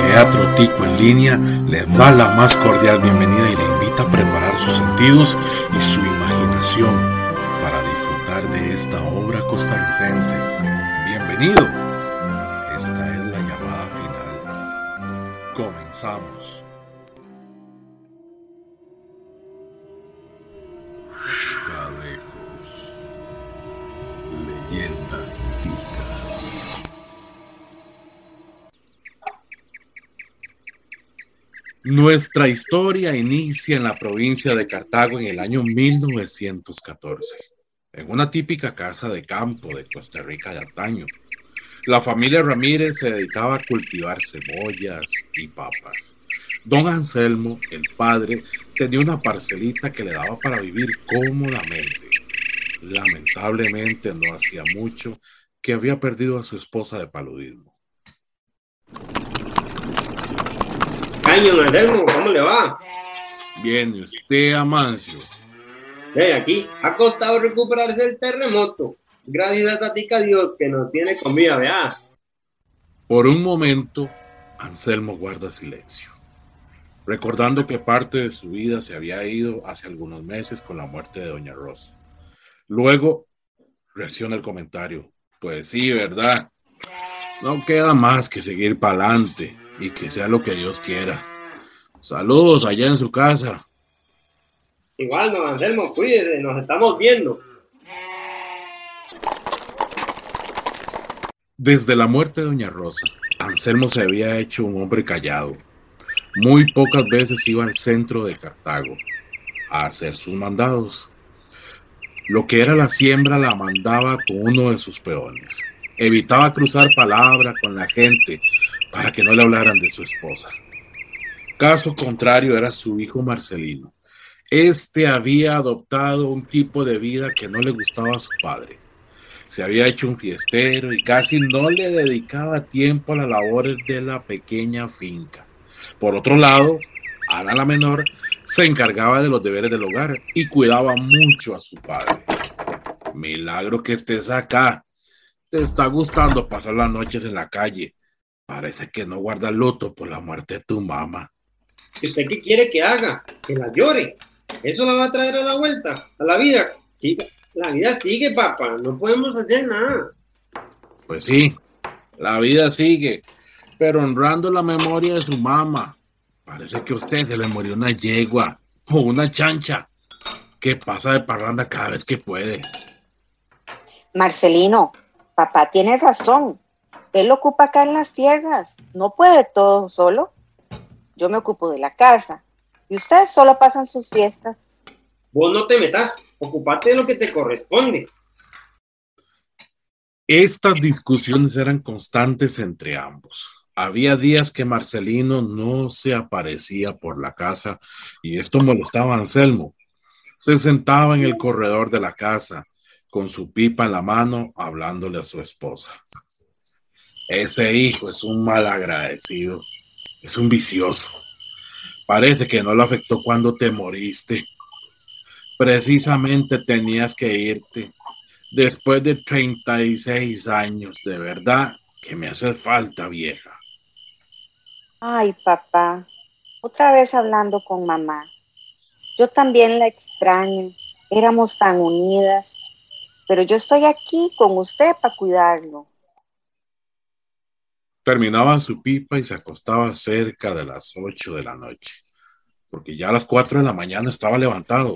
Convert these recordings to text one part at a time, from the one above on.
Teatro Tico en línea le da la más cordial bienvenida y le invita a preparar sus sentidos y su imaginación para disfrutar de esta obra costarricense. Bienvenido. Esta es la llamada final. Comenzamos. Nuestra historia inicia en la provincia de Cartago en el año 1914, en una típica casa de campo de Costa Rica de antaño. La familia Ramírez se dedicaba a cultivar cebollas y papas. Don Anselmo, el padre, tenía una parcelita que le daba para vivir cómodamente. Lamentablemente no hacía mucho que había perdido a su esposa de paludismo. Año, Anselmo, ¿cómo le va? Bien, ¿y usted, Amancio? Hey, aquí ha costado recuperarse del terremoto. Gracias a Tatica Dios que nos tiene comida, vea. Por un momento, Anselmo guarda silencio, recordando que parte de su vida se había ido hace algunos meses con la muerte de Doña Rosa. Luego, reacciona el comentario. Pues sí, ¿verdad? No queda más que seguir para adelante y que sea lo que Dios quiera. Saludos allá en su casa. Igual, don Anselmo, cuídese, nos estamos viendo. Desde la muerte de Doña Rosa, Anselmo se había hecho un hombre callado. Muy pocas veces iba al centro de Cartago a hacer sus mandados. Lo que era la siembra la mandaba con uno de sus peones. Evitaba cruzar palabra con la gente para que no le hablaran de su esposa. Caso contrario era su hijo Marcelino. Este había adoptado un tipo de vida que no le gustaba a su padre. Se había hecho un fiestero y casi no le dedicaba tiempo a las labores de la pequeña finca. Por otro lado, Ana la menor se encargaba de los deberes del hogar y cuidaba mucho a su padre. Milagro que estés acá. Te está gustando pasar las noches en la calle. Parece que no guarda luto por la muerte de tu mamá. ¿Y usted qué quiere que haga? Que la llore. Eso la va a traer a la vuelta, a la vida. Sí, la vida sigue, papá. No podemos hacer nada. Pues sí, la vida sigue, pero honrando la memoria de su mamá. Parece que a usted se le murió una yegua o una chancha que pasa de parranda cada vez que puede. Marcelino, papá tiene razón. Él ocupa acá en las tierras. No puede todo solo. Yo me ocupo de la casa. Y ustedes solo pasan sus fiestas. Vos no te metas. Ocupate de lo que te corresponde. Estas discusiones eran constantes entre ambos. Había días que Marcelino no se aparecía por la casa y esto molestaba a Anselmo. Se sentaba en el corredor de la casa con su pipa en la mano hablándole a su esposa. Ese hijo es un mal agradecido, es un vicioso. Parece que no lo afectó cuando te moriste. Precisamente tenías que irte. Después de 36 años, de verdad que me hace falta, vieja. Ay, papá, otra vez hablando con mamá. Yo también la extraño. Éramos tan unidas. Pero yo estoy aquí con usted para cuidarlo. Terminaba su pipa y se acostaba cerca de las 8 de la noche, porque ya a las 4 de la mañana estaba levantado.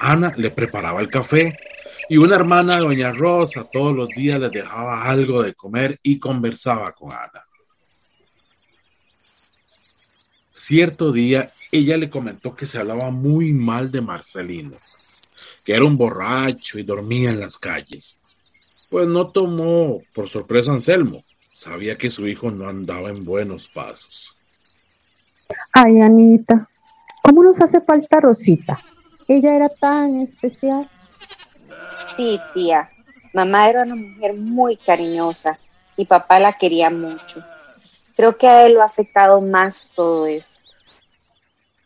Ana le preparaba el café y una hermana Doña Rosa todos los días le dejaba algo de comer y conversaba con Ana. Cierto día ella le comentó que se hablaba muy mal de Marcelino, que era un borracho y dormía en las calles. Pues no tomó por sorpresa Anselmo, sabía que su hijo no andaba en buenos pasos. Ay, Anita, ¿cómo nos hace falta Rosita? Ella era tan especial. Sí, tía. Mamá era una mujer muy cariñosa y papá la quería mucho. Creo que a él lo ha afectado más todo esto.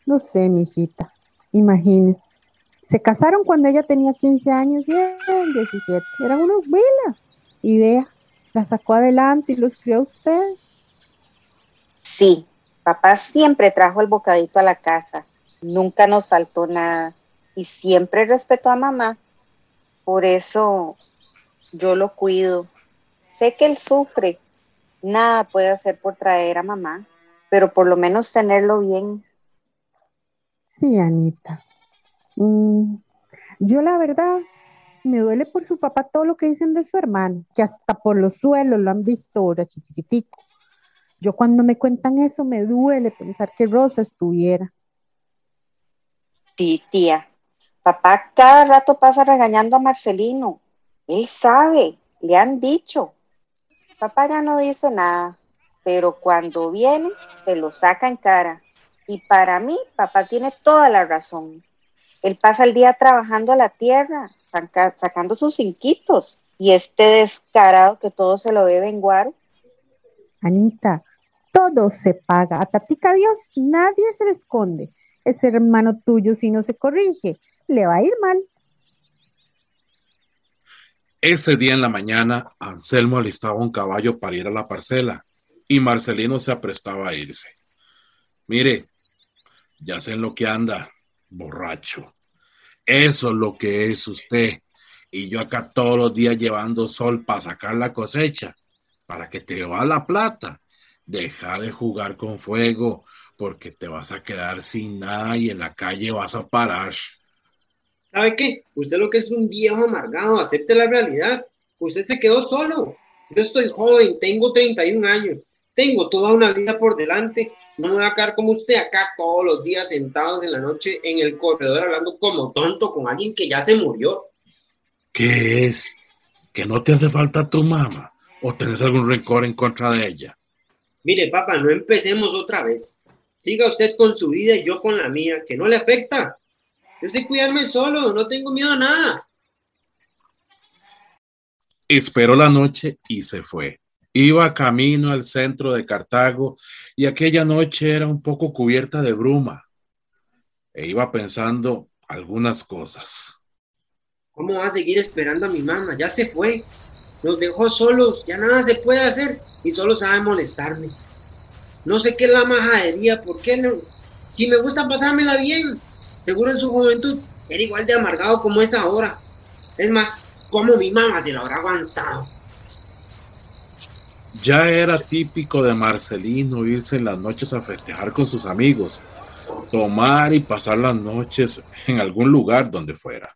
No sé, mijita. Imagínese. Se casaron cuando ella tenía 15 años y él con 17, eran unos huilas. Y vea, la sacó adelante y los crió a usted. Sí, papá siempre trajo el bocadito a la casa, nunca nos faltó nada y siempre respetó a mamá. Por eso yo lo cuido. Sé que él sufre, nada puede hacer por traer a mamá, pero por lo menos tenerlo bien. Sí, Anita. Mm, yo la verdad me duele por su papá todo lo que dicen de su hermano, que hasta por los suelos lo han visto ahora chiquitico. Yo cuando me cuentan eso me duele pensar que Rosa estuviera. Sí, tía. Papá cada rato pasa regañando a Marcelino. Él sabe, le han dicho. Papá ya no dice nada, pero cuando viene se lo saca en cara. Y para mí, papá tiene toda la razón. Él pasa el día trabajando a la tierra, sacando sus cinquitos. Y este descarado que todo se lo debe en Guaro. Anita, todo se paga. A Tatica Dios nadie se le esconde. Ese hermano tuyo, si no se corrige, le va a ir mal. Ese día en la mañana, Anselmo alistaba un caballo para ir a la parcela y Marcelino se aprestaba a irse. Mire, ya sé en lo que anda, borracho. Eso es lo que es usted. Y yo acá todos los días llevando sol para sacar la cosecha, para que te va la plata. Deja de jugar con fuego, porque te vas a quedar sin nada y en la calle vas a parar. ¿Sabe qué? Usted lo que es un viejo amargado, acepte la realidad. Usted se quedó solo. Yo estoy joven, tengo 31 años, tengo toda una vida por delante. No me voy a quedar como usted acá todos los días sentados en la noche en el corredor hablando como tonto con alguien que ya se murió. ¿Qué es? ¿Que no te hace falta tu mamá? ¿O tenés algún rencor en contra de ella? Mire, papá, no empecemos otra vez. Siga usted con su vida y yo con la mía, que no le afecta. Yo sé cuidarme solo, no tengo miedo a nada. Esperó la noche y se fue. Iba camino al centro de Cartago y aquella noche era un poco cubierta de bruma. E iba pensando algunas cosas. ¿Cómo va a seguir esperando a mi mamá? Ya se fue. Nos dejó solos, ya nada se puede hacer y solo sabe molestarme. No sé qué es la majadería, ¿por qué no? Si me gusta pasármela bien, Seguro en su juventud era igual de amargado como es ahora. Es más, como mi mamá se lo habrá aguantado. Ya era típico de Marcelino irse en las noches a festejar con sus amigos, tomar y pasar las noches en algún lugar donde fuera.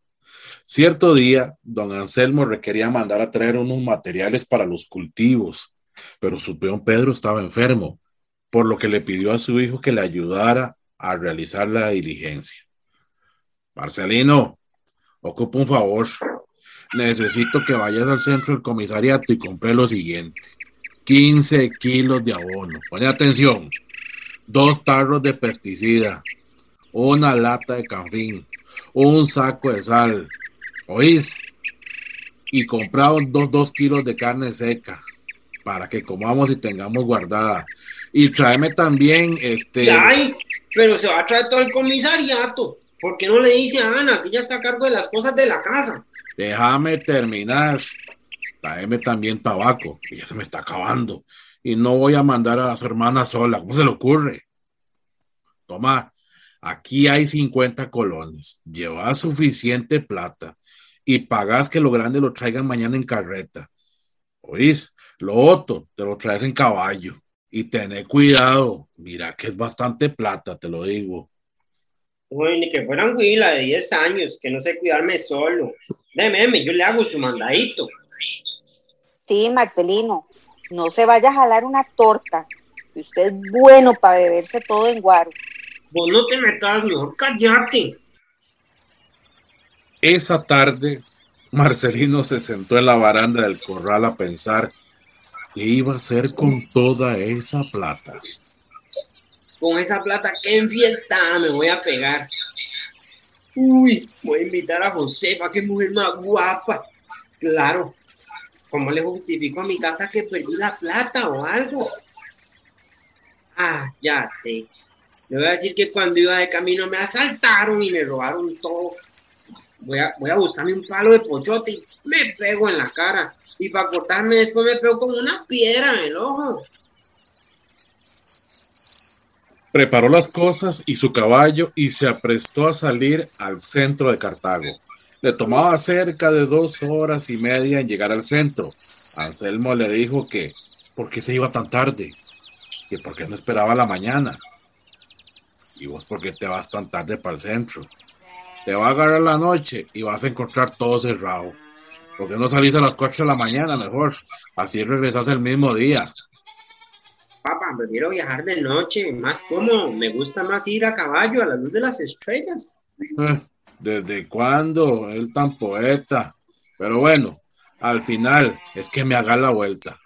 Cierto día, don Anselmo requería mandar a traer unos materiales para los cultivos, pero su peón Pedro estaba enfermo, por lo que le pidió a su hijo que le ayudara a realizar la diligencia. Marcelino, ocupa un favor. Necesito que vayas al centro del comisariato y compre lo siguiente. 15 kilos de abono. Pone atención. Dos tarros de pesticida. Una lata de canfín. Un saco de sal. ¿Oís? Y comprado dos, dos kilos de carne seca para que comamos y tengamos guardada. Y tráeme también este. ¡Ay! Pero se va a traer todo el comisariato. ¿Por qué no le dice a Ana que ella está a cargo de las cosas de la casa? Déjame terminar. Tráeme también tabaco, que ya se me está acabando. Y no voy a mandar a su hermana sola. ¿Cómo se le ocurre? Toma, aquí hay 50 colones. Lleva suficiente plata y pagas que lo grande lo traigan mañana en carreta. ¿Oís? Lo otro te lo traes en caballo. Y tené cuidado. Mira que es bastante plata, te lo digo. Uy, ni que fueran huila de 10 años, que no sé cuidarme solo. Deme, yo le hago su mandadito. Sí, Marcelino, no se vaya a jalar una torta. Usted es bueno para beberse todo en guaro. Vos no te metas, no, cállate. Esa tarde, Marcelino se sentó en la baranda del corral a pensar qué iba a hacer con toda esa plata con esa plata que en fiesta me voy a pegar. Uy, voy a invitar a Josefa, que mujer más guapa. Claro, ¿cómo le justifico a mi casa que perdí la plata o algo? Ah, ya sé. Le voy a decir que cuando iba de camino me asaltaron y me robaron todo. voy a, voy a buscarme un palo de pochote y me pego en la cara. Y para cortarme después me pego como una piedra en el ojo. Preparó las cosas y su caballo y se aprestó a salir al centro de Cartago. Le tomaba cerca de dos horas y media en llegar al centro. Anselmo le dijo que, ¿por qué se iba tan tarde? Que por qué no esperaba la mañana. ¿Y vos por qué te vas tan tarde para el centro? Te va a agarrar la noche y vas a encontrar todo cerrado. ¿Por qué no salís a las 4 de la mañana mejor? Así regresas el mismo día. Papá, prefiero viajar de noche, más cómodo. Me gusta más ir a caballo a la luz de las estrellas. Eh, ¿Desde cuándo? Él tan poeta. Pero bueno, al final es que me haga la vuelta.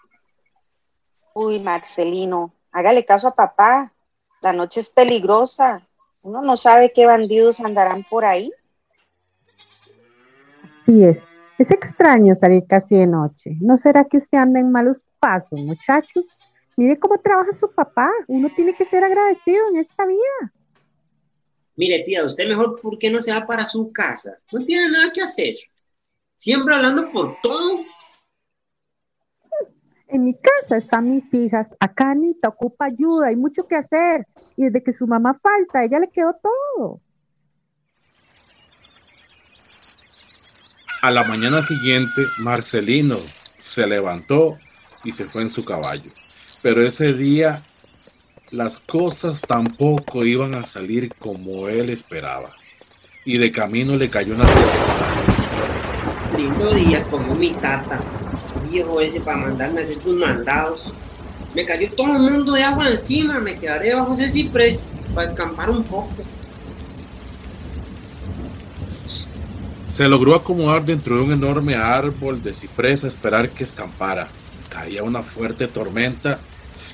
Uy, Marcelino, hágale caso a papá. La noche es peligrosa. Uno no sabe qué bandidos andarán por ahí. Así es. Es extraño salir casi de noche. ¿No será que usted anda en malos pasos, muchachos? Mire cómo trabaja su papá. Uno tiene que ser agradecido en esta vida. Mire, tía, usted mejor, ¿por qué no se va para su casa? No tiene nada que hacer. Siempre hablando por todo. En mi casa están mis hijas. Acá Anita ocupa ayuda, hay mucho que hacer. Y desde que su mamá falta, ella le quedó todo. A la mañana siguiente, Marcelino se levantó y se fue en su caballo. Pero ese día las cosas tampoco iban a salir como él esperaba. Y de camino le cayó una tempestad. Lindo días como mi tata, viejo ese para mandarme a hacer tus mandados. Me cayó todo el mundo de agua encima, me quedaré bajo ese ciprés para escampar un poco. Se logró acomodar dentro de un enorme árbol de ciprés a esperar que escampara. Caía una fuerte tormenta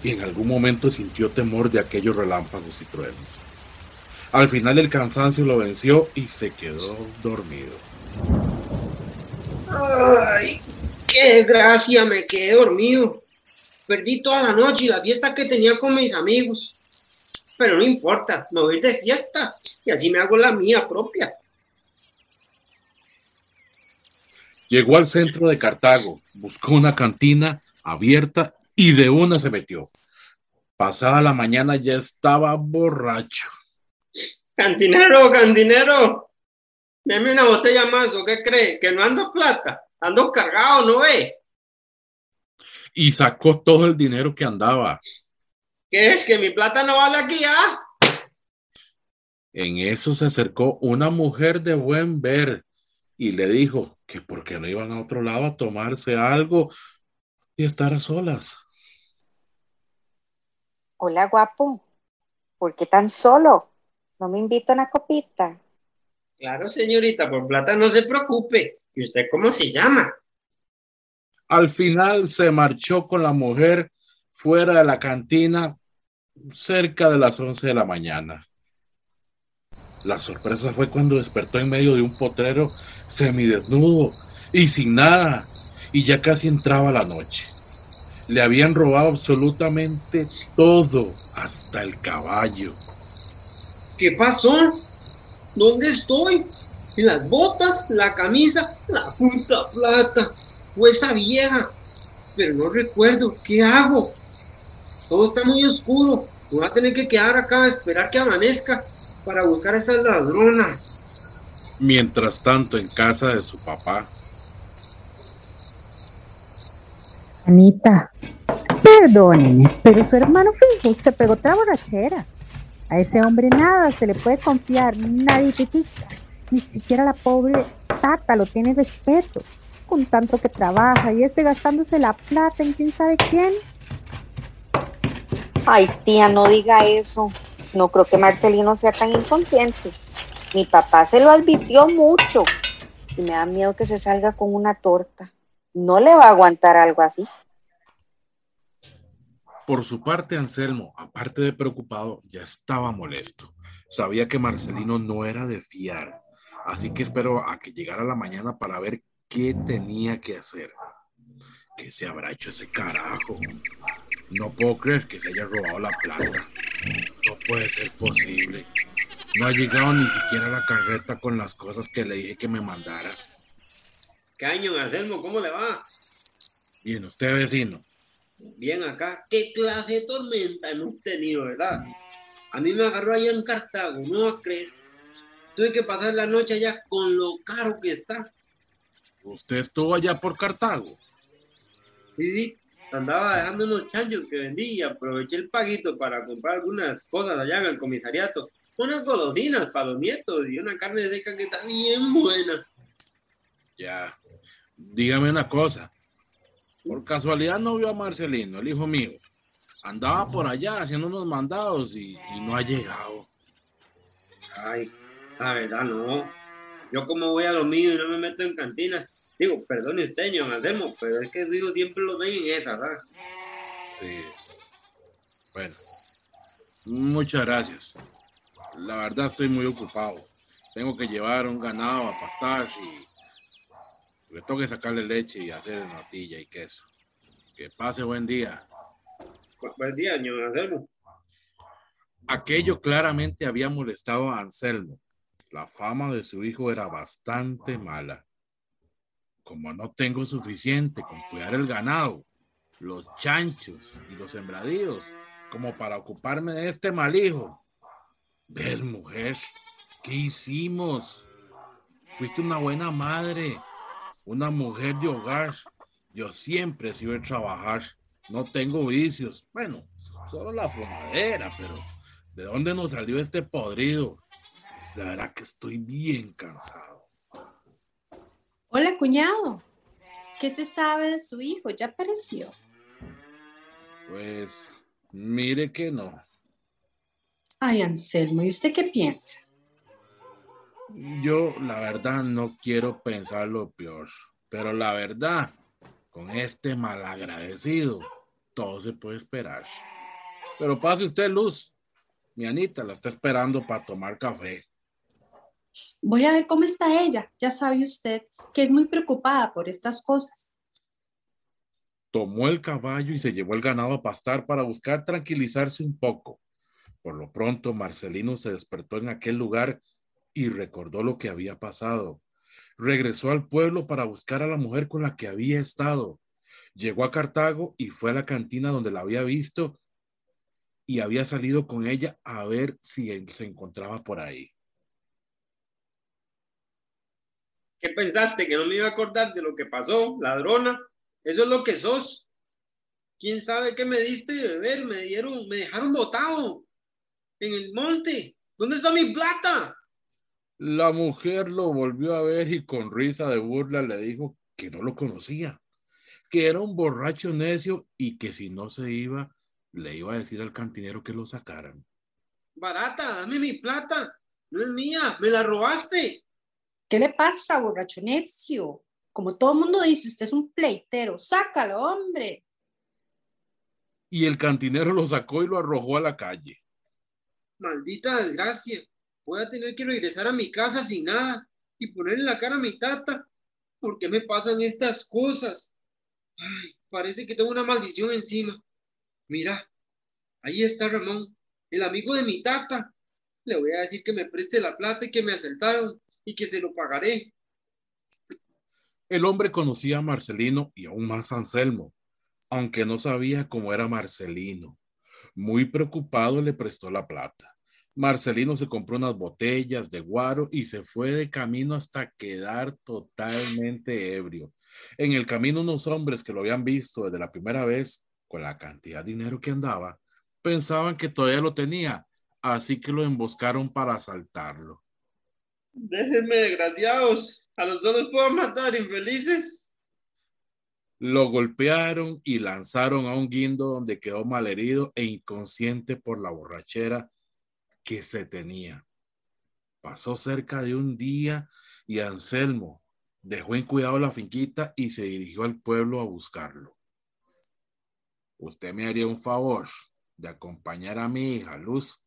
y en algún momento sintió temor de aquellos relámpagos y truenos. Al final el cansancio lo venció y se quedó dormido. Ay, qué gracia, me quedé dormido. Perdí toda la noche y la fiesta que tenía con mis amigos. Pero no importa, me voy de fiesta y así me hago la mía propia. Llegó al centro de Cartago, buscó una cantina abierta y de una se metió. Pasada la mañana ya estaba borracho. Cantinero, cantinero, deme una botella más, ¿o qué cree? Que no ando plata, ando cargado, ¿no ve? Y sacó todo el dinero que andaba. ¿Qué es? ¿Que mi plata no vale aquí, ah? En eso se acercó una mujer de buen ver y le dijo que porque no iban a otro lado a tomarse algo y estar a solas. Hola, guapo. ¿Por qué tan solo? ¿No me invitan a copita? Claro, señorita, por plata no se preocupe. ¿Y usted cómo se llama? Al final se marchó con la mujer fuera de la cantina cerca de las 11 de la mañana. La sorpresa fue cuando despertó en medio de un potrero semidesnudo y sin nada, y ya casi entraba la noche. Le habían robado absolutamente todo, hasta el caballo. ¿Qué pasó? ¿Dónde estoy? ¿En las botas? ¿La camisa? ¿La puta plata? ¿O esa vieja? Pero no recuerdo. ¿Qué hago? Todo está muy oscuro. Voy a tener que quedar acá a esperar que amanezca para buscar a esa ladrona. Mientras tanto, en casa de su papá, Anita, perdóneme, pero su hermano fijo se pegó otra borrachera. A ese hombre nada se le puede confiar, nadie quita. Ni siquiera la pobre tata lo tiene respeto, con tanto que trabaja y este gastándose la plata en quién sabe quién. Ay, tía, no diga eso. No creo que Marcelino sea tan inconsciente. Mi papá se lo advirtió mucho y me da miedo que se salga con una torta. No le va a aguantar algo así. Por su parte, Anselmo, aparte de preocupado, ya estaba molesto. Sabía que Marcelino no era de fiar, así que esperó a que llegara la mañana para ver qué tenía que hacer. ¿Qué se habrá hecho ese carajo? No puedo creer que se haya robado la plata. No puede ser posible. No ha llegado ni siquiera la carreta con las cosas que le dije que me mandara. Caño, Anselmo, ¿cómo le va? Bien, usted vecino. Bien acá. ¿Qué clase de tormenta hemos tenido, verdad? A mí me agarró allá en Cartago, no va a creer. Tuve que pasar la noche allá con lo caro que está. ¿Usted estuvo allá por Cartago? Sí, sí. Andaba dejando unos chanchos que vendí y aproveché el paguito para comprar algunas cosas allá en el comisariato. Unas golosinas para los nietos y una carne seca que está bien buena. Ya. Dígame una cosa. Por casualidad no vio a Marcelino, el hijo mío. Andaba por allá haciendo unos mandados y, y no ha llegado. Ay, la verdad no. Yo como voy a lo mío y no me meto en cantinas. Digo, perdón usted, me hacemos, pero es que digo, siempre lo ven en esa, ¿verdad? Sí. Bueno. Muchas gracias. La verdad estoy muy ocupado. Tengo que llevar un ganado a pastar y me tengo que sacarle leche y hacer natilla y queso. Que pase buen día. Buen día, señor Anselmo. Aquello claramente había molestado a Anselmo. La fama de su hijo era bastante mala. Como no tengo suficiente con cuidar el ganado, los chanchos y los sembradíos, como para ocuparme de este mal hijo. ¿Ves, mujer? ¿Qué hicimos? Fuiste una buena madre, una mujer de hogar. Yo siempre sido de trabajar. No tengo vicios. Bueno, solo la fumadera, pero ¿de dónde nos salió este podrido? La verdad que estoy bien cansado. Hola, cuñado. ¿Qué se sabe de su hijo? ¿Ya apareció? Pues mire que no. Ay, Anselmo, ¿y usted qué piensa? Yo la verdad no quiero pensar lo peor, pero la verdad, con este malagradecido, todo se puede esperar. Pero pase usted, Luz. Mi Anita la está esperando para tomar café. Voy a ver cómo está ella. Ya sabe usted que es muy preocupada por estas cosas. Tomó el caballo y se llevó el ganado a pastar para buscar tranquilizarse un poco. Por lo pronto, Marcelino se despertó en aquel lugar y recordó lo que había pasado. Regresó al pueblo para buscar a la mujer con la que había estado. Llegó a Cartago y fue a la cantina donde la había visto y había salido con ella a ver si él se encontraba por ahí. ¿Qué pensaste? ¿Que no me iba a acordar de lo que pasó, ladrona? Eso es lo que sos. ¿Quién sabe qué me diste de beber? Me dieron, me dejaron botado en el monte. ¿Dónde está mi plata? La mujer lo volvió a ver y con risa de burla le dijo que no lo conocía, que era un borracho necio y que si no se iba, le iba a decir al cantinero que lo sacaran. Barata, dame mi plata. No es mía, me la robaste. ¿Qué le pasa, borracho necio? Como todo el mundo dice, usted es un pleitero. Sácalo, hombre. Y el cantinero lo sacó y lo arrojó a la calle. Maldita desgracia. Voy a tener que regresar a mi casa sin nada y ponerle la cara a mi tata. ¿Por qué me pasan estas cosas? Ay, parece que tengo una maldición encima. Mira, ahí está Ramón, el amigo de mi tata. Le voy a decir que me preste la plata y que me asaltaron y que se lo pagaré. El hombre conocía a Marcelino y aún más a Anselmo, aunque no sabía cómo era Marcelino. Muy preocupado le prestó la plata. Marcelino se compró unas botellas de guaro y se fue de camino hasta quedar totalmente ebrio. En el camino unos hombres que lo habían visto desde la primera vez, con la cantidad de dinero que andaba, pensaban que todavía lo tenía, así que lo emboscaron para asaltarlo. Déjenme, desgraciados. A los dos los puedo matar, infelices. Lo golpearon y lanzaron a un guindo donde quedó malherido e inconsciente por la borrachera que se tenía. Pasó cerca de un día y Anselmo dejó en cuidado la finquita y se dirigió al pueblo a buscarlo. Usted me haría un favor de acompañar a mi hija Luz.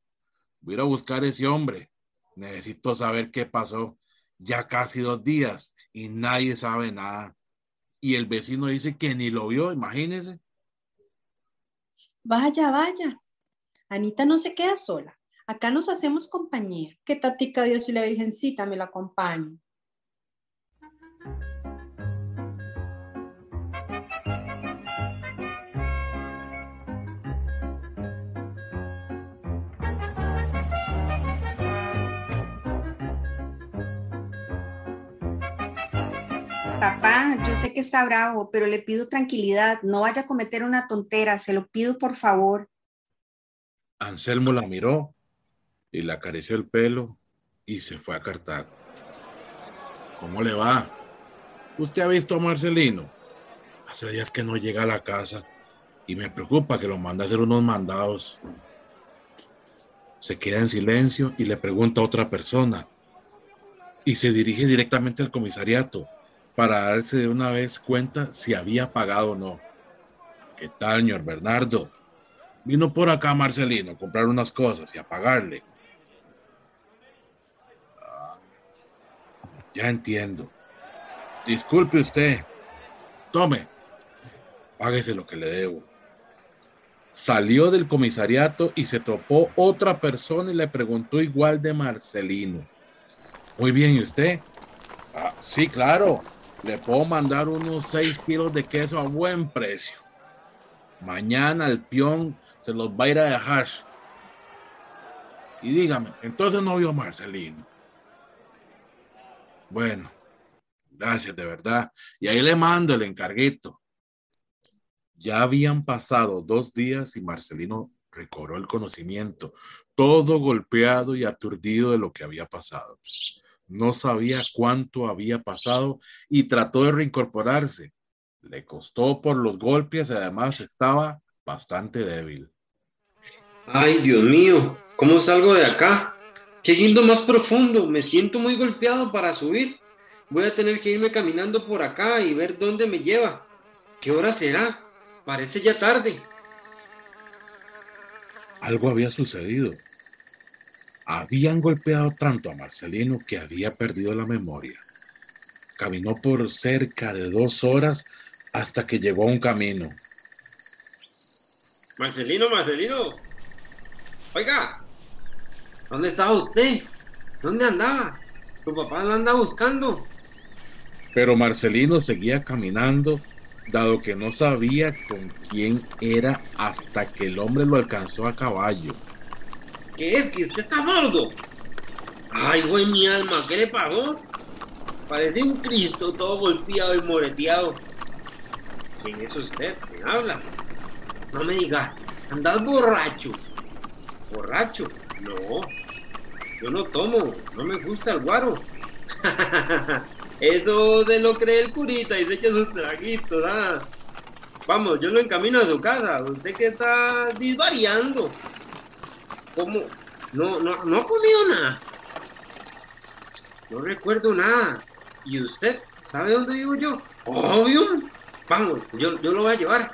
Voy a buscar a ese hombre. Necesito saber qué pasó. Ya casi dos días y nadie sabe nada. Y el vecino dice que ni lo vio, imagínese. Vaya, vaya. Anita no se queda sola. Acá nos hacemos compañía. Que Tatica Dios y la Virgencita me la acompañen. Papá, yo sé que está bravo, pero le pido tranquilidad. No vaya a cometer una tontera. Se lo pido por favor. Anselmo la miró y le acarició el pelo y se fue a Cartago. ¿Cómo le va? ¿Usted ha visto a Marcelino? Hace días que no llega a la casa y me preocupa que lo mande a hacer unos mandados. Se queda en silencio y le pregunta a otra persona y se dirige directamente al comisariato para darse de una vez cuenta si había pagado o no. ¿Qué tal, señor Bernardo? Vino por acá Marcelino a comprar unas cosas y a pagarle. Ya entiendo. Disculpe usted. Tome. Páguese lo que le debo. Salió del comisariato y se topó otra persona y le preguntó igual de Marcelino. Muy bien, ¿y usted? Ah, sí, claro. Le puedo mandar unos 6 kilos de queso a buen precio. Mañana el peón se los va a ir a dejar. Y dígame, entonces no vio Marcelino. Bueno, gracias de verdad. Y ahí le mando el encarguito. Ya habían pasado dos días y Marcelino recobró el conocimiento, todo golpeado y aturdido de lo que había pasado. No sabía cuánto había pasado y trató de reincorporarse. Le costó por los golpes y además estaba bastante débil. Ay, Dios mío, ¿cómo salgo de acá? Qué guindo más profundo, me siento muy golpeado para subir. Voy a tener que irme caminando por acá y ver dónde me lleva. ¿Qué hora será? Parece ya tarde. Algo había sucedido. Habían golpeado tanto a Marcelino que había perdido la memoria. Caminó por cerca de dos horas hasta que llegó a un camino. Marcelino, Marcelino. Oiga, ¿dónde estaba usted? ¿Dónde andaba? Tu papá lo anda buscando. Pero Marcelino seguía caminando, dado que no sabía con quién era hasta que el hombre lo alcanzó a caballo. ¿Qué es? ¿Que usted está gordo? Ay, güey, mi alma, ¿qué le pagó? Parece un Cristo todo golpeado y moreteado. ¿Quién es usted? ¿Quién habla? No me digas, andás borracho. ¿Borracho? No, yo no tomo, no me gusta el guaro. Eso de lo cree el curita y se echa sus traguitos, ¿ah? Vamos, yo lo encamino a su casa. Usted que está disvariando. ¿Cómo? No, no, no ha comido nada. No recuerdo nada. ¿Y usted sabe dónde vivo yo? Obvio. Vamos, yo, yo lo voy a llevar.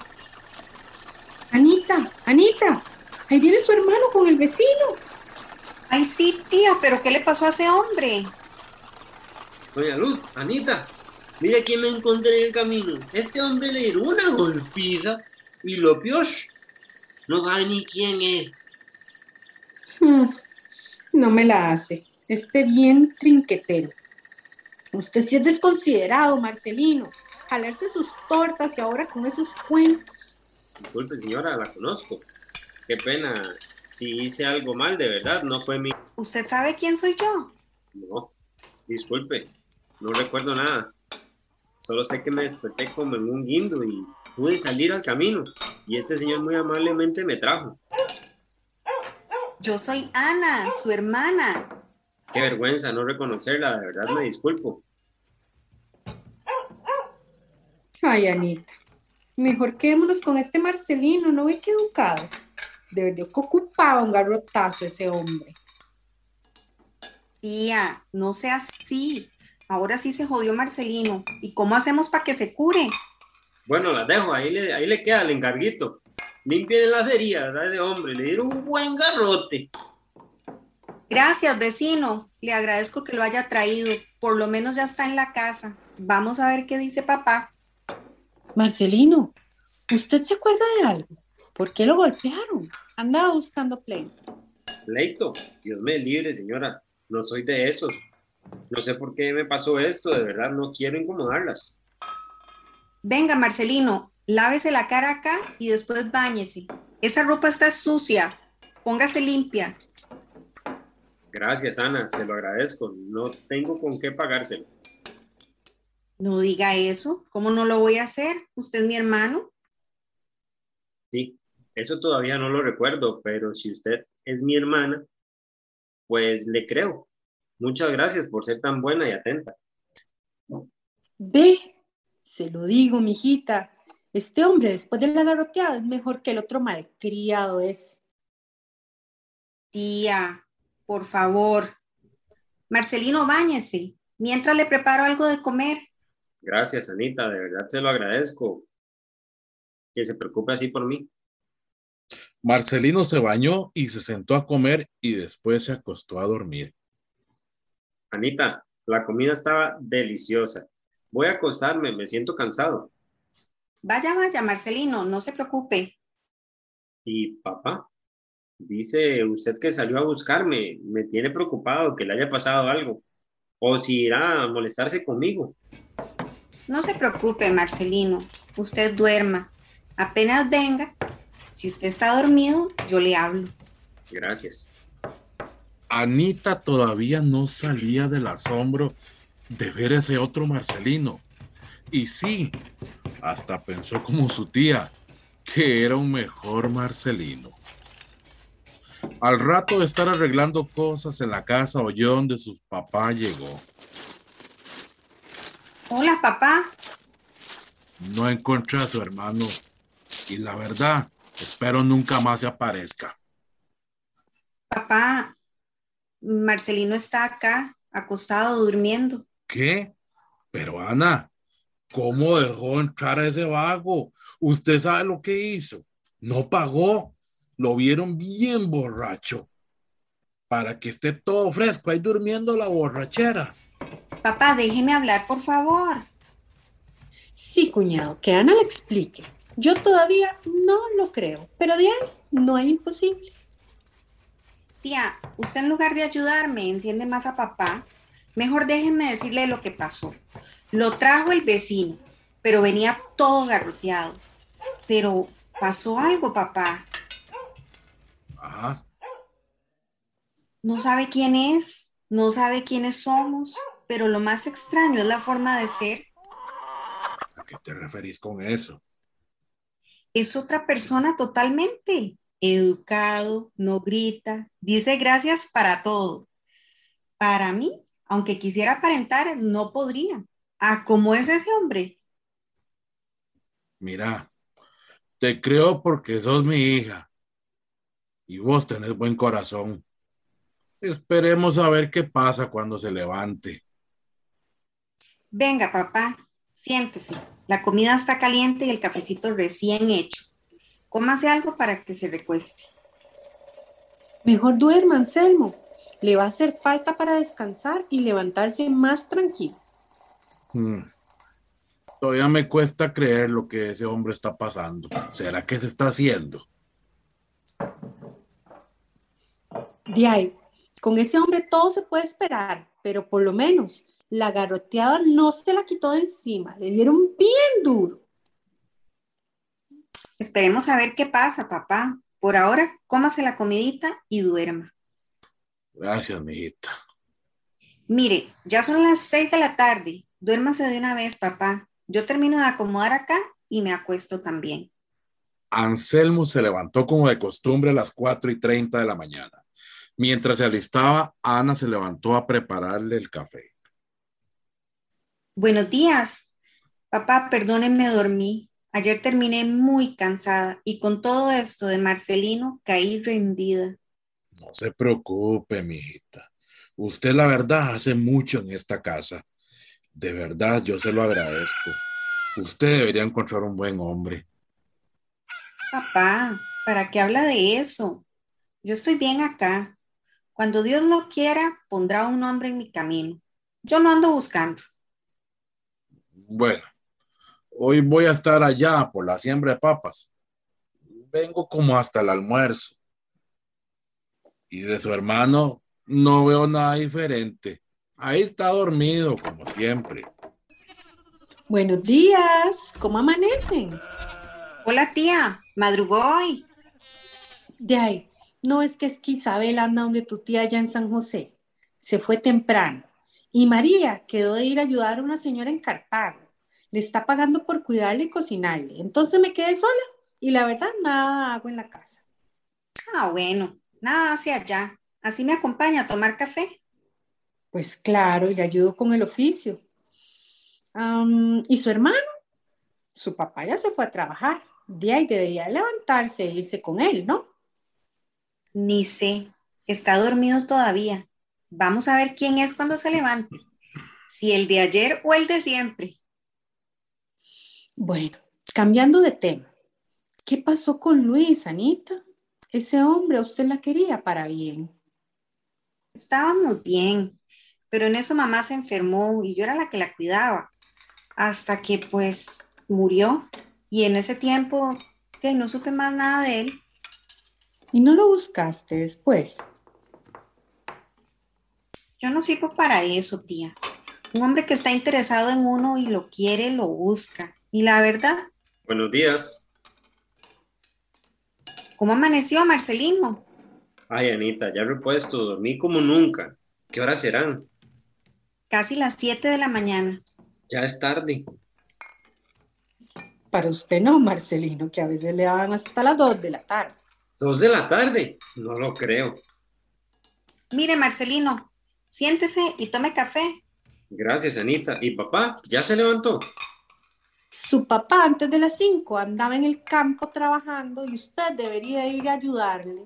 Anita, Anita, ahí viene su hermano con el vecino. Ay, sí, tía, pero ¿qué le pasó a ese hombre? Doña Luz, Anita, mira quién me encontré en el camino. Este hombre le dio una golpiza y lo peor, no sabe ni quién es. Hmm, no me la hace. Esté bien trinquetero. Usted sí es desconsiderado, Marcelino. Jalarse sus tortas y ahora con esos cuentos. Disculpe, señora, la conozco. Qué pena. Si hice algo mal, de verdad, no fue mi... ¿Usted sabe quién soy yo? No, disculpe, no recuerdo nada. Solo sé que me desperté como en un guindo y pude salir al camino. Y este señor muy amablemente me trajo. Yo soy Ana, su hermana. Qué vergüenza no reconocerla, de verdad me disculpo. Ay, Anita, mejor quedémonos con este Marcelino, ¿no ve que educado? De verdad que ocupaba un garrotazo ese hombre. Tía, no sea así. Ahora sí se jodió Marcelino. ¿Y cómo hacemos para que se cure? Bueno, la dejo, ahí le, ahí le queda el encarguito. Limpien las heridas, ¿verdad? De hombre, le dieron un buen garrote. Gracias, vecino. Le agradezco que lo haya traído. Por lo menos ya está en la casa. Vamos a ver qué dice papá. Marcelino, ¿usted se acuerda de algo? ¿Por qué lo golpearon? Andaba buscando pleito. Leito, Dios me libre, señora. No soy de esos. No sé por qué me pasó esto, de verdad, no quiero incomodarlas. Venga, Marcelino, lávese la cara acá y después báñese. Esa ropa está sucia. Póngase limpia. Gracias, Ana, se lo agradezco. No tengo con qué pagárselo. No diga eso. ¿Cómo no lo voy a hacer? ¿Usted es mi hermano? Sí, eso todavía no lo recuerdo, pero si usted es mi hermana, pues le creo. Muchas gracias por ser tan buena y atenta. Ve, se lo digo, mijita. Este hombre, después de la garroteada, es mejor que el otro malcriado es. Tía, por favor. Marcelino, báñese. Mientras le preparo algo de comer. Gracias, Anita, de verdad se lo agradezco. Que se preocupe así por mí. Marcelino se bañó y se sentó a comer y después se acostó a dormir. Anita, la comida estaba deliciosa. Voy a acostarme, me siento cansado. Vaya, vaya, Marcelino, no se preocupe. ¿Y papá? Dice usted que salió a buscarme. Me tiene preocupado que le haya pasado algo. O si irá a molestarse conmigo. No se preocupe, Marcelino. Usted duerma. Apenas venga, si usted está dormido, yo le hablo. Gracias. Anita todavía no salía del asombro de ver ese otro Marcelino. Y sí, hasta pensó como su tía, que era un mejor Marcelino. Al rato de estar arreglando cosas en la casa, oyó donde su papá llegó. Hola, papá. No encontré a su hermano y la verdad, espero nunca más se aparezca. Papá, Marcelino está acá, acostado, durmiendo. ¿Qué? Pero Ana, ¿cómo dejó entrar a ese vago? Usted sabe lo que hizo. No pagó. Lo vieron bien borracho. Para que esté todo fresco ahí durmiendo la borrachera. Papá, déjeme hablar, por favor. Sí, cuñado, que Ana le explique. Yo todavía no lo creo, pero de ahí no hay imposible. Tía, usted en lugar de ayudarme enciende más a papá, mejor déjenme decirle lo que pasó. Lo trajo el vecino, pero venía todo garroteado. Pero pasó algo, papá. Ajá. No sabe quién es, no sabe quiénes somos, pero lo más extraño es la forma de ser. ¿A qué te referís con eso? Es otra persona totalmente. Educado, no grita, dice gracias para todo. Para mí, aunque quisiera aparentar, no podría. ¿A cómo es ese hombre? Mira, te creo porque sos mi hija y vos tenés buen corazón. Esperemos a ver qué pasa cuando se levante. Venga, papá, siéntese. La comida está caliente y el cafecito recién hecho. Cómase algo para que se recueste. Mejor duerma, Anselmo. Le va a hacer falta para descansar y levantarse más tranquilo. Hmm. Todavía me cuesta creer lo que ese hombre está pasando. ¿Será que se está haciendo? De ahí, con ese hombre todo se puede esperar, pero por lo menos la garroteada no se la quitó de encima, le dieron bien duro. Esperemos a ver qué pasa, papá. Por ahora, cómase la comidita y duerma. Gracias, mijita. Mire, ya son las seis de la tarde. Duérmase de una vez, papá. Yo termino de acomodar acá y me acuesto también. Anselmo se levantó como de costumbre a las cuatro y treinta de la mañana. Mientras se alistaba, Ana se levantó a prepararle el café. Buenos días. Papá, perdónenme, dormí. Ayer terminé muy cansada y con todo esto de Marcelino caí rendida. No se preocupe, mijita. Usted, la verdad, hace mucho en esta casa. De verdad, yo se lo agradezco. Usted debería encontrar un buen hombre. Papá, ¿para qué habla de eso? Yo estoy bien acá. Cuando Dios lo quiera, pondrá un hombre en mi camino. Yo no ando buscando. Bueno, hoy voy a estar allá por la siembra de papas. Vengo como hasta el almuerzo. Y de su hermano no veo nada diferente. Ahí está dormido, como siempre. Buenos días, ¿cómo amanecen? Hola tía, madrugó hoy. De ahí, no es que es que Isabel anda donde tu tía allá en San José. Se fue temprano. Y María quedó de ir a ayudar a una señora en Cartago. Le está pagando por cuidarle y cocinarle. Entonces me quedé sola y la verdad nada hago en la casa. Ah, bueno, nada hacia allá. Así me acompaña a tomar café. Pues claro, le ayudo con el oficio. ¿Y su hermano? Su papá ya se fue a trabajar. De ahí debería levantarse e irse con él, ¿no? Ni sé, está dormido todavía. Vamos a ver quién es cuando se levante. Si el de ayer o el de siempre. Bueno, cambiando de tema. ¿Qué pasó con Luis, Anita? Ese hombre usted la quería para bien. Estábamos bien, pero en eso mamá se enfermó y yo era la que la cuidaba. Hasta que pues murió. Y en ese tiempo que no supe más nada de él. ¿Y no lo buscaste después? Yo no sirvo para eso, tía. Un hombre que está interesado en uno y lo quiere, lo busca. Y la verdad, Buenos días. ¿cómo amaneció Marcelino? Ay, Anita, ya repuesto, dormí como nunca. ¿Qué horas serán? Casi las 7 de la mañana. Ya es tarde. Para usted no, Marcelino, que a veces le daban hasta las 2 de la tarde. ¿Dos de la tarde? No lo creo. Mire, Marcelino, siéntese y tome café. Gracias, Anita. ¿Y papá? ¿Ya se levantó? Su papá antes de las 5 andaba en el campo trabajando y usted debería ir a ayudarle.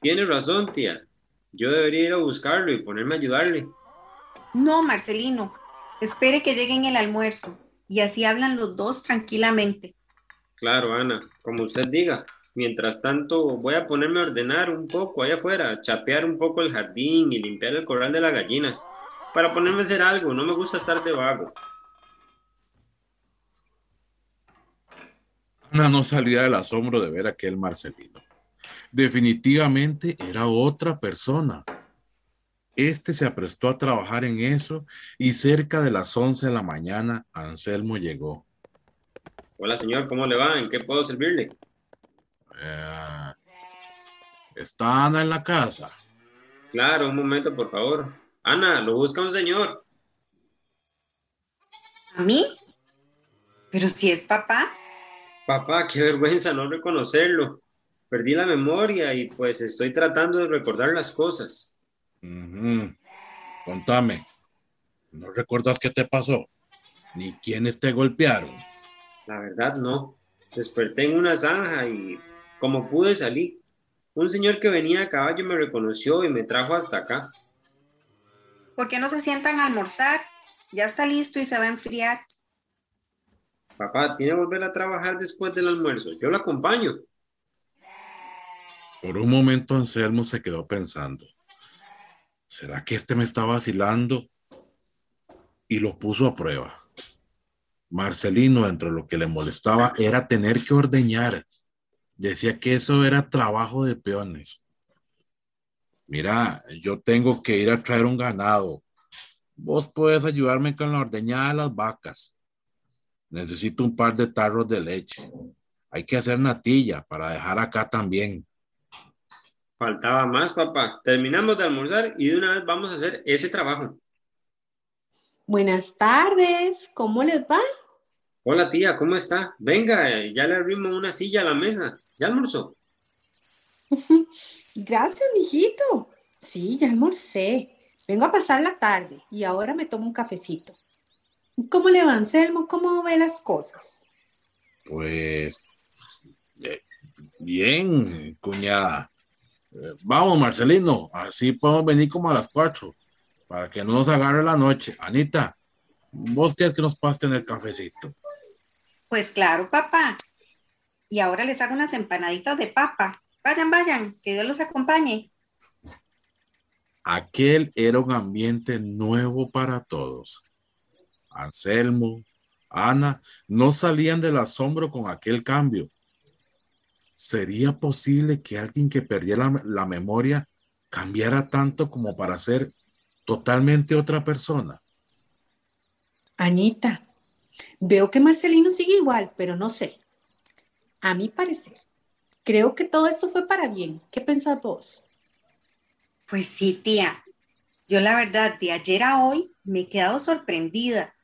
Tiene razón, tía. Yo debería ir a buscarlo y ponerme a ayudarle. No, Marcelino, espere que lleguen el almuerzo y así hablan los dos tranquilamente. Claro, Ana, como usted diga. Mientras tanto, voy a ponerme a ordenar un poco allá afuera, chapear un poco el jardín y limpiar el corral de las gallinas. Para ponerme a hacer algo, no me gusta estar de vago. Ana no salía del asombro de ver a aquel Marcelino. Definitivamente era otra persona. Este se aprestó a trabajar en eso y cerca de las 11 de la mañana Anselmo llegó. Hola, señor, ¿cómo le va? ¿En qué puedo servirle? Eh, ¿Está Ana en la casa? Claro, un momento, por favor. Ana, lo busca un señor. ¿A mí? Pero si es papá. Papá, qué vergüenza no reconocerlo. Perdí la memoria y pues estoy tratando de recordar las cosas. Contame. ¿No recuerdas qué te pasó? ¿Ni quiénes te golpearon? La verdad, no. Desperté en una zanja y como pude salí. Un señor que venía a caballo me reconoció y me trajo hasta acá. ¿Por qué no se sientan a almorzar? Ya está listo y se va a enfriar. Papá, tiene que volver a trabajar después del almuerzo. Yo lo acompaño. Por un momento Anselmo se quedó pensando. ¿Será que este me está vacilando? Y lo puso a prueba. Marcelino, entre lo que le molestaba, era tener que ordeñar. Decía que eso era trabajo de peones. Mira, yo tengo que ir a traer un ganado. Vos puedes ayudarme con la ordeñada de las vacas. Necesito un par de tarros de leche. Hay que hacer natilla para dejar acá también. Faltaba más, papá. Terminamos de almorzar y de una vez vamos a hacer ese trabajo. Buenas tardes, ¿cómo les va? Hola, tía, ¿cómo está? Venga, ya le abrimos una silla a la mesa. ¿Ya almorzó? Gracias, mijito. Sí, ya almorcé. Vengo a pasar la tarde y ahora me tomo un cafecito. ¿Cómo le va, Anselmo? ¿Cómo ve las cosas? Pues eh, bien, cuñada. Eh, vamos, Marcelino, así podemos venir como a las cuatro para que no nos agarre la noche. Anita, ¿vos qué es que nos paste en el cafecito? Pues claro, papá. Y ahora les hago unas empanaditas de papa. Vayan, vayan, que Dios los acompañe. Aquel era un ambiente nuevo para todos. Anselmo, Ana, no salían del asombro con aquel cambio. ¿Sería posible que alguien que perdiera la, la memoria cambiara tanto como para ser totalmente otra persona. Anita, veo que Marcelino sigue igual, pero no sé. A mi parecer, creo que todo esto fue para bien. ¿Qué pensás vos? Pues sí, tía. Yo la verdad, de ayer a hoy me he quedado sorprendida.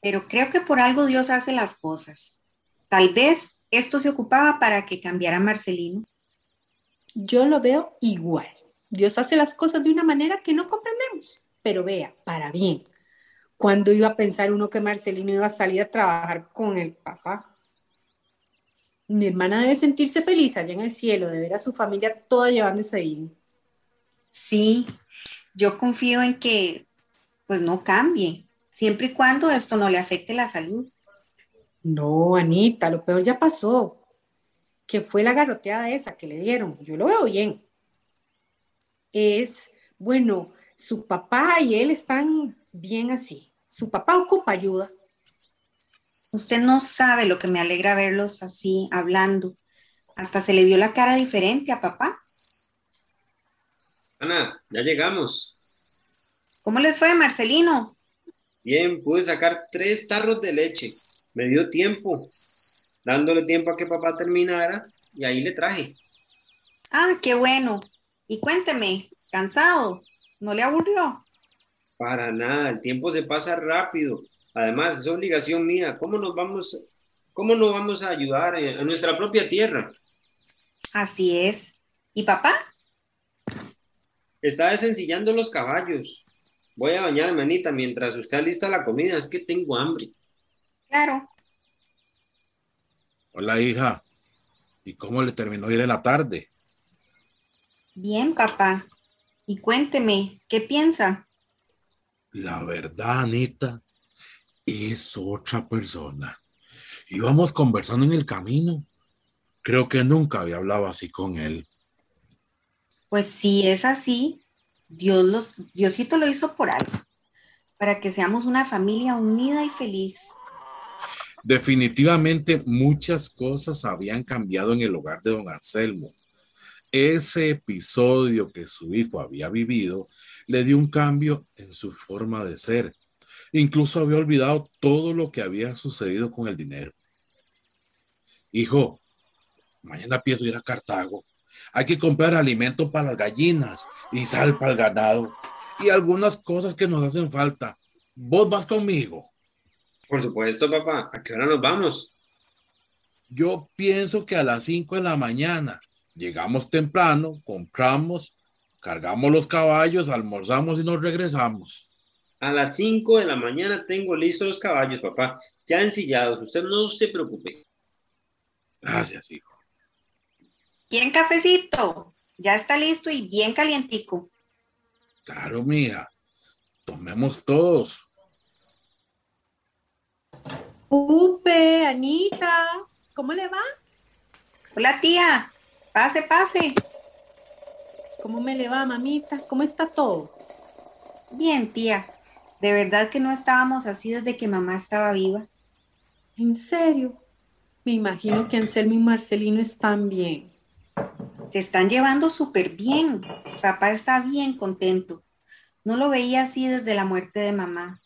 Pero creo que por algo Dios hace las cosas. Tal vez esto se ocupaba para que cambiara Marcelino. Yo lo veo igual. Dios hace las cosas de una manera que no comprendemos, pero vea, para bien. ¿Cuándo iba a pensar uno que Marcelino iba a salir a trabajar con el papá? Mi hermana debe sentirse feliz allá en el cielo de ver a su familia toda llevándose bien. Sí, yo confío en que pues no cambie, siempre y cuando esto no le afecte la salud. No, Anita, lo peor ya pasó. Que fue la garroteada esa que le dieron. Yo lo veo bien. Es, bueno, su papá y él están bien así. Su papá ocupa ayuda. Usted no sabe lo que me alegra verlos así, hablando. Hasta se le vio la cara diferente a papá. Ana, ya llegamos. ¿Cómo les fue, Marcelino? Bien, pude sacar tres tarros de leche. Me dio tiempo, dándole tiempo a que papá terminara y ahí le traje. Ah, qué bueno. Y cuénteme, ¿cansado? ¿No le aburrió? Para nada, el tiempo se pasa rápido. Además, es obligación mía. ¿Cómo nos vamos, cómo nos vamos a ayudar a nuestra propia tierra? Así es. ¿Y papá? Está desencillando los caballos. Voy a bañarme, Anita, mientras usted alista la comida. Es que tengo hambre. Claro. Hola, hija. ¿Y cómo le terminó ir en la tarde? Bien, papá. Y cuénteme, ¿qué piensa? La verdad, Anita, es otra persona. Íbamos conversando en el camino. Creo que nunca había hablado así con él. Pues si es así, Dios los, Diosito lo hizo por algo, para que seamos una familia unida y feliz. Definitivamente muchas cosas habían cambiado en el hogar de don Anselmo. Ese episodio que su hijo había vivido le dio un cambio en su forma de ser. Incluso había olvidado todo lo que había sucedido con el dinero. Hijo, mañana pienso ir a Cartago. Hay que comprar alimento para las gallinas y sal para el ganado y algunas cosas que nos hacen falta. ¿Vos vas conmigo? Por supuesto, papá. ¿A qué hora nos vamos? Yo pienso que a las 5 de la mañana. Llegamos temprano, compramos, cargamos los caballos, almorzamos y nos regresamos. A las 5 de la mañana tengo listos los caballos, papá. Ya ensillados. Usted no se preocupe. Gracias, hijo. ¿Quieren cafecito? Ya está listo y bien calientico. Claro, mía. Tomemos todos. Upe, Anita, ¿cómo le va? Hola, tía. Pase, pase. ¿Cómo me le va, mamita? ¿Cómo está todo? Bien, tía. De verdad que no estábamos así desde que mamá estaba viva. ¿En serio? Me imagino que Anselmo y Marcelino están bien. Se están llevando súper bien. Papá está bien contento. No lo veía así desde la muerte de mamá.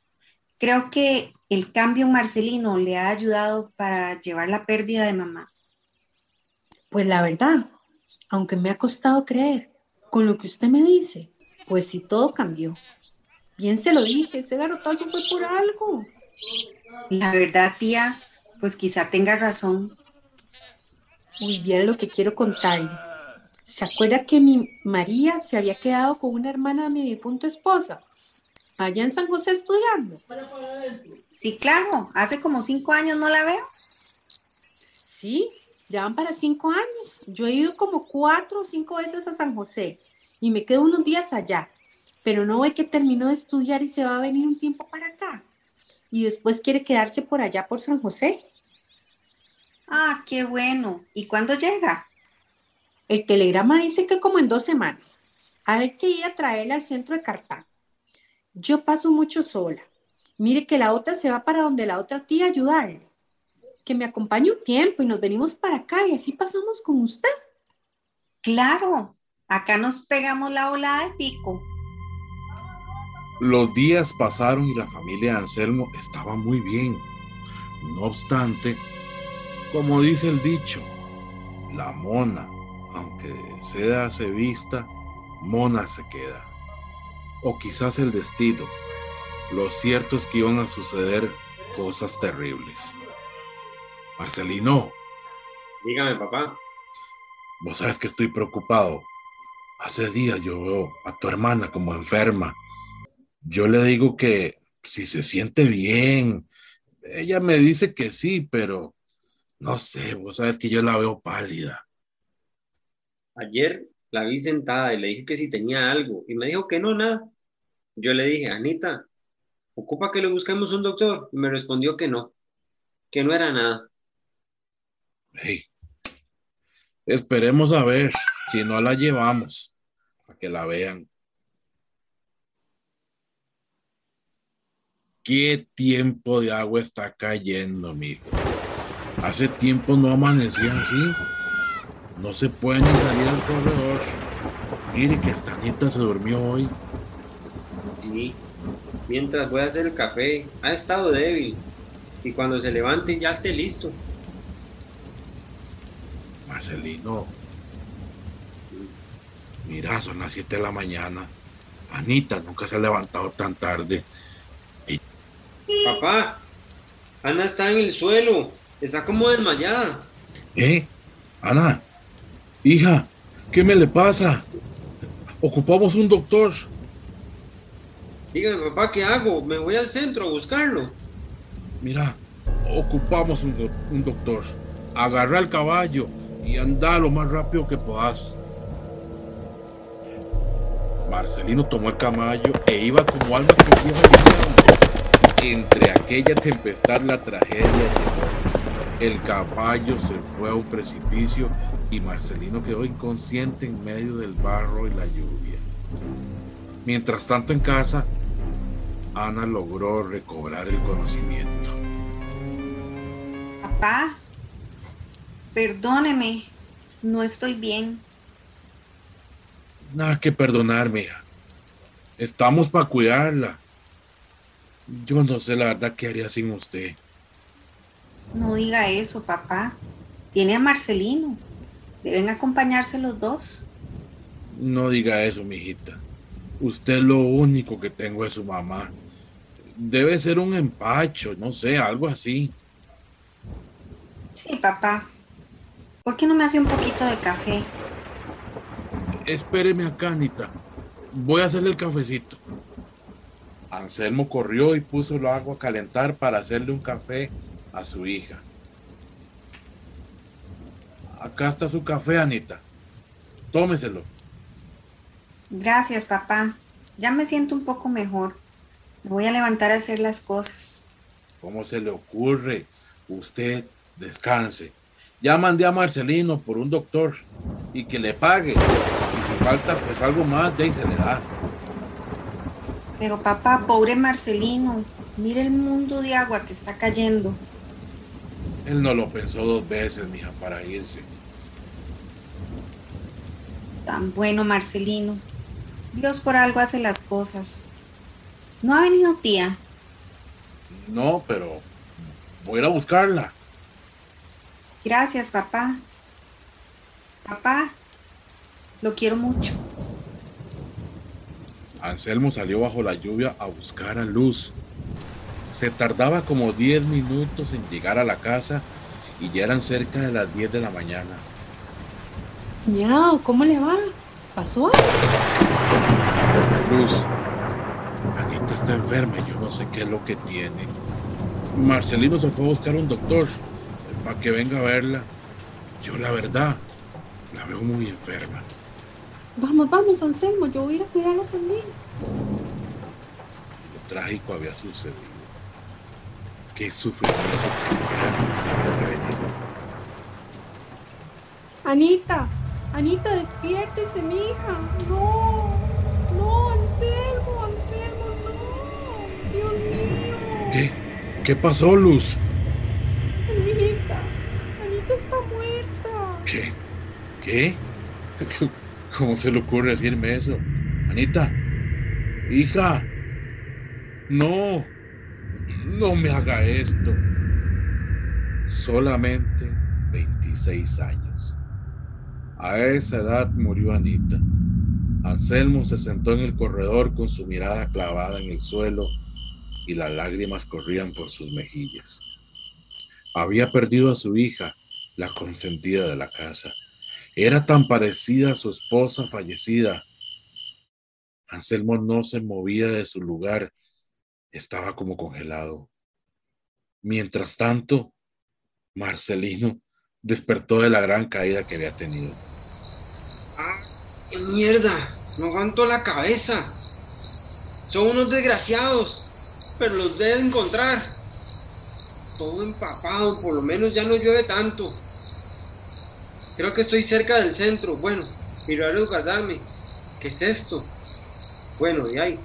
Creo que el cambio en Marcelino le ha ayudado para llevar la pérdida de mamá. Pues la verdad, aunque me ha costado creer con lo que usted me dice, pues si todo cambió. Bien se lo dije, ese garrotazo fue por algo. La verdad, tía, pues quizá tenga razón. Muy bien lo que quiero contarle. ¿Se acuerda que mi María se había quedado con una hermana de mi difunto esposa? Allá en San José estudiando. Sí, claro. Hace como cinco años no la veo. Sí, ya van para cinco años. Yo he ido como cuatro o cinco veces a San José y me quedo unos días allá. Pero no ve que terminó de estudiar y se va a venir un tiempo para acá. Y después quiere quedarse por allá por San José. Ah, qué bueno. ¿Y cuándo llega? El telegrama dice que como en dos semanas. Hay que ir a traerla al centro de Cartago. Yo paso mucho sola. Mire que la otra se va para donde la otra tía a ayudarle. Que me acompañe un tiempo y nos venimos para acá y así pasamos con usted. Claro, Acá nos pegamos la volada de pico. Los días pasaron y la familia de Anselmo estaba muy bien. No obstante, como dice el dicho, la mona, aunque sea se vista, mona se queda. O quizás el destino. Lo cierto es que iban a suceder cosas terribles. Marcelino. Dígame, papá. Vos sabes que estoy preocupado. Hace días yo veo a tu hermana como enferma. Yo le digo que si se siente bien. Ella me dice que sí, pero no sé, vos sabes que yo la veo pálida. Ayer la vi sentada y le dije que si tenía algo y me dijo que no, nada. Yo le dije, Anita, ¿ocupa que le busquemos un doctor? Y me respondió que no, que no era nada. Hey, esperemos a ver si no la llevamos para que la vean. ¿Qué tiempo de agua está cayendo, mijo? Hace tiempo no amanecía así. No se puede ni salir al corredor. Mire que esta nieta se durmió hoy. Sí, mientras voy a hacer el café, ha estado débil. Y cuando se levante ya esté listo. Marcelino. Mira, son las 7 de la mañana. Anita nunca se ha levantado tan tarde. Papá, Ana está en el suelo. Está como desmayada. ¿Eh? Ana, hija, ¿qué me le pasa? Ocupamos un doctor. Dígame, papá, ¿qué hago? Me voy al centro a buscarlo. Mira, ocupamos un, do- un doctor. Agarra el caballo y anda lo más rápido que puedas. Marcelino tomó el caballo e iba como alma que diablo. Entre aquella tempestad la tragedia. El caballo se fue a un precipicio y Marcelino quedó inconsciente en medio del barro y la lluvia. Mientras tanto en casa, Ana logró recobrar el conocimiento. Papá, perdóneme, no estoy bien. Nada que perdonar, mija. Estamos para cuidarla. Yo no sé la verdad qué haría sin usted. No diga eso, papá. Tiene a Marcelino. Deben acompañarse los dos. No diga eso, mijita. Usted lo único que tengo es su mamá. Debe ser un empacho, no sé, algo así. Sí, papá. ¿Por qué no me hace un poquito de café? Espéreme acá, Anita. Voy a hacerle el cafecito. Anselmo corrió y puso el agua a calentar para hacerle un café a su hija. Acá está su café, Anita. Tómeselo. Gracias, papá. Ya me siento un poco mejor. Me voy a levantar a hacer las cosas. ¿Cómo se le ocurre? Usted descanse. Ya mandé a Marcelino por un doctor y que le pague. Y si falta, pues algo más, de ahí se le da. Pero papá, pobre Marcelino, mire el mundo de agua que está cayendo. Él no lo pensó dos veces, mija, para irse. Tan bueno Marcelino. Dios por algo hace las cosas. ¿No ha venido tía? No, pero voy a ir a buscarla. Gracias, papá. Papá, lo quiero mucho. Anselmo salió bajo la lluvia a buscar a Luz. Se tardaba como 10 minutos en llegar a la casa y ya eran cerca de las 10 de la mañana. Ñao, ¿cómo le va? ¿Pasó? Luz, Anita está enferma y yo no sé qué es lo que tiene. Marcelino se fue a buscar un doctor para que venga a verla. Yo la verdad la veo muy enferma. Vamos, vamos, Anselmo, yo voy a ir a cuidarla también. Lo trágico había sucedido. Qué sufrimiento tan grande se había venido. Anita, Anita, despiértese, mija. No, no, Anselmo, Anselmo, no. Dios mío. ¿Qué? ¿Qué pasó, Luz? Anita, Anita está muerta. ¿Qué? ¿Qué? ¿Cómo se le ocurre decirme eso? Anita, hija, no, no me haga esto. Solamente 26 años. A esa edad murió Anita. Anselmo se sentó en el corredor con su mirada clavada en el suelo y las lágrimas corrían por sus mejillas. Había perdido a su hija, la consentida de la casa. Era tan parecida a su esposa fallecida. Anselmo no se movía de su lugar, estaba como congelado. Mientras tanto, Marcelino despertó de la gran caída que había tenido. ¡Ah, mierda! No aguanto la cabeza. Son unos desgraciados, pero los deben encontrar. Todo empapado, por lo menos ya no llueve tanto. Creo que estoy cerca del centro. Bueno, mirar a guardarme. ¿Qué es esto? Bueno, y hay,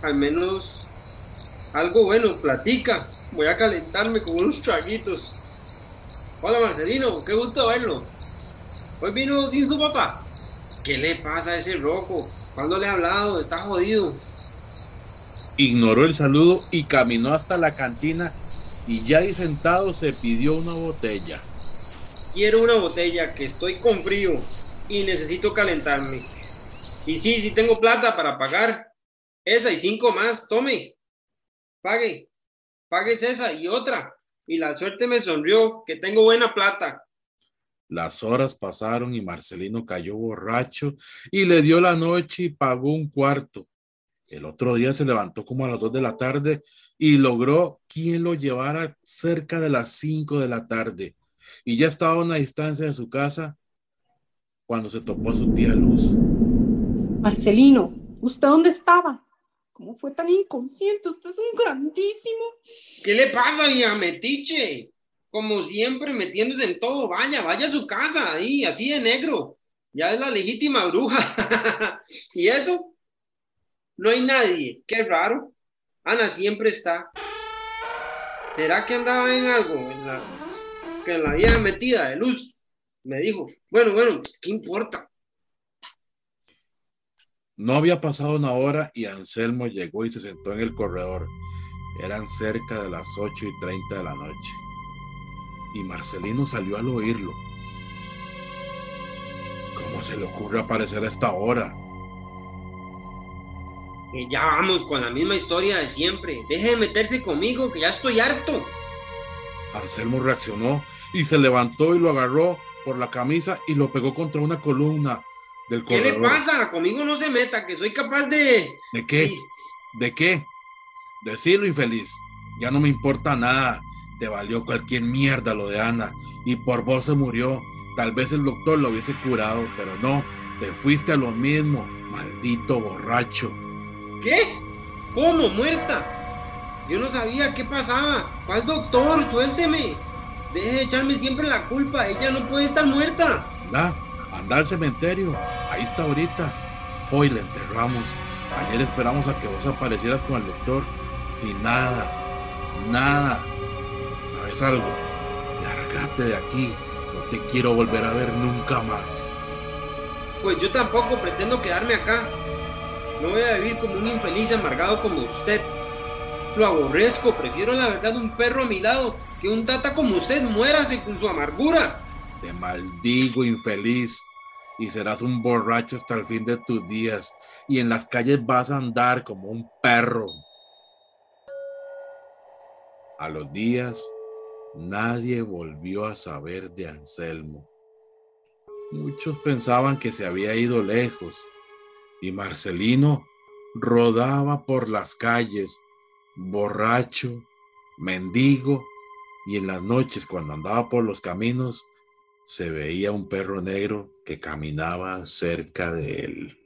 al menos algo bueno, platica. Voy a calentarme con unos traguitos. Hola Marcelino, qué gusto verlo. Hoy vino sin su papá. ¿Qué le pasa a ese rojo? ¿Cuándo le he hablado? Está jodido. Ignoró el saludo y caminó hasta la cantina y ya ahí sentado se pidió una botella. Quiero una botella que estoy con frío y necesito calentarme. Y sí, sí tengo plata para pagar. Esa y cinco más, tome. Pague. Pague esa y otra. Y la suerte me sonrió, que tengo buena plata. Las horas pasaron y Marcelino cayó borracho y le dio la noche y pagó un cuarto. El otro día se levantó como a las dos de la tarde y logró quien lo llevara cerca de las cinco de la tarde. Y ya estaba a una distancia de su casa cuando se topó a su tía Luz. Marcelino, ¿usted dónde estaba? ¿Cómo fue tan inconsciente? Usted es un grandísimo. ¿Qué le pasa, vieja metiche? Como siempre, metiéndose en todo. Vaya, vaya a su casa, ahí, así de negro. Ya es la legítima bruja. ¿Y eso? No hay nadie. Qué raro. Ana siempre está. ¿Será que andaba en algo? La, que en la vieja metida de luz. Me dijo. Bueno, bueno, ¿qué importa? No había pasado una hora y Anselmo llegó y se sentó en el corredor. Eran cerca de las ocho y treinta de la noche. Y Marcelino salió al oírlo. ¿Cómo se le ocurre aparecer a esta hora? Que ya vamos con la misma historia de siempre. Deje de meterse conmigo, que ya estoy harto. Anselmo reaccionó y se levantó y lo agarró por la camisa y lo pegó contra una columna del ¿Qué corredor. le pasa? Conmigo no se meta, que soy capaz de... ¿De qué? ¿De qué? Decirlo infeliz. Ya no me importa nada. Te valió cualquier mierda lo de Ana. Y por vos se murió. Tal vez el doctor lo hubiese curado, pero no. Te fuiste a lo mismo. Maldito borracho. ¿Qué? ¿Cómo? ¿Muerta? Yo no sabía qué pasaba. ¿Cuál doctor? Suélteme. Deje de echarme siempre la culpa. Ella no puede estar muerta. Anda, anda al cementerio. Ahí está ahorita. Hoy la enterramos. Ayer esperamos a que vos aparecieras con el doctor. Y nada, nada. ¿Sabes algo? Lárgate de aquí. No te quiero volver a ver nunca más. Pues yo tampoco pretendo quedarme acá. No voy a vivir como un infeliz amargado como usted. Lo aborrezco. Prefiero la verdad un perro a mi lado que un tata como usted muérase con su amargura. Te maldigo, infeliz, y serás un borracho hasta el fin de tus días, y en las calles vas a andar como un perro. A los días, nadie volvió a saber de Anselmo. Muchos pensaban que se había ido lejos, y Marcelino rodaba por las calles, borracho, mendigo, y en las noches cuando andaba por los caminos se veía un perro negro que caminaba cerca de él.